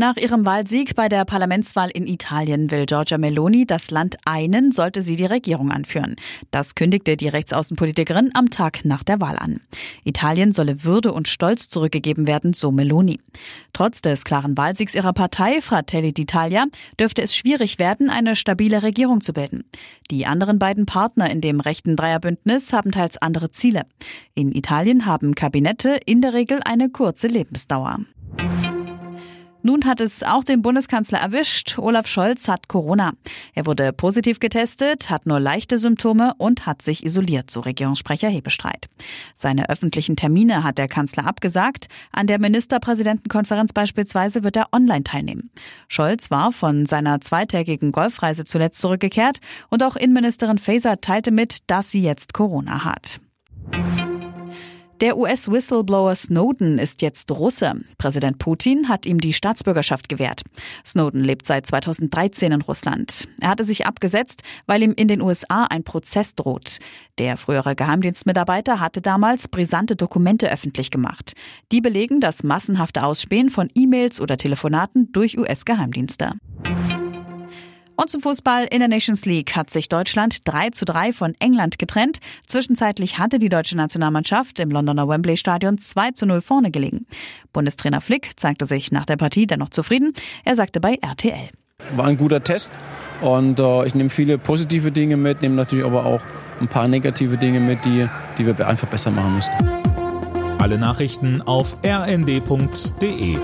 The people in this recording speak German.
Nach ihrem Wahlsieg bei der Parlamentswahl in Italien will Giorgia Meloni das Land einen, sollte sie die Regierung anführen. Das kündigte die Rechtsaußenpolitikerin am Tag nach der Wahl an. Italien solle Würde und Stolz zurückgegeben werden, so Meloni. Trotz des klaren Wahlsiegs ihrer Partei Fratelli d'Italia dürfte es schwierig werden, eine stabile Regierung zu bilden. Die anderen beiden Partner in dem rechten Dreierbündnis haben teils andere Ziele. In Italien haben Kabinette in der Regel eine kurze Lebensdauer. Nun hat es auch den Bundeskanzler erwischt. Olaf Scholz hat Corona. Er wurde positiv getestet, hat nur leichte Symptome und hat sich isoliert, so Regierungssprecher Hebestreit. Seine öffentlichen Termine hat der Kanzler abgesagt. An der Ministerpräsidentenkonferenz beispielsweise wird er online teilnehmen. Scholz war von seiner zweitägigen Golfreise zuletzt zurückgekehrt und auch Innenministerin Faeser teilte mit, dass sie jetzt Corona hat. Der US-Whistleblower Snowden ist jetzt Russe. Präsident Putin hat ihm die Staatsbürgerschaft gewährt. Snowden lebt seit 2013 in Russland. Er hatte sich abgesetzt, weil ihm in den USA ein Prozess droht. Der frühere Geheimdienstmitarbeiter hatte damals brisante Dokumente öffentlich gemacht. Die belegen das massenhafte Ausspähen von E-Mails oder Telefonaten durch US-Geheimdienste. Und zum Fußball in der Nations League hat sich Deutschland 3 zu 3 von England getrennt. Zwischenzeitlich hatte die deutsche Nationalmannschaft im Londoner Wembley Stadion 2 zu 0 vorne gelegen. Bundestrainer Flick zeigte sich nach der Partie dennoch zufrieden. Er sagte bei RTL. War ein guter Test und äh, ich nehme viele positive Dinge mit, nehme natürlich aber auch ein paar negative Dinge mit, die, die wir einfach besser machen müssen. Alle Nachrichten auf rnd.de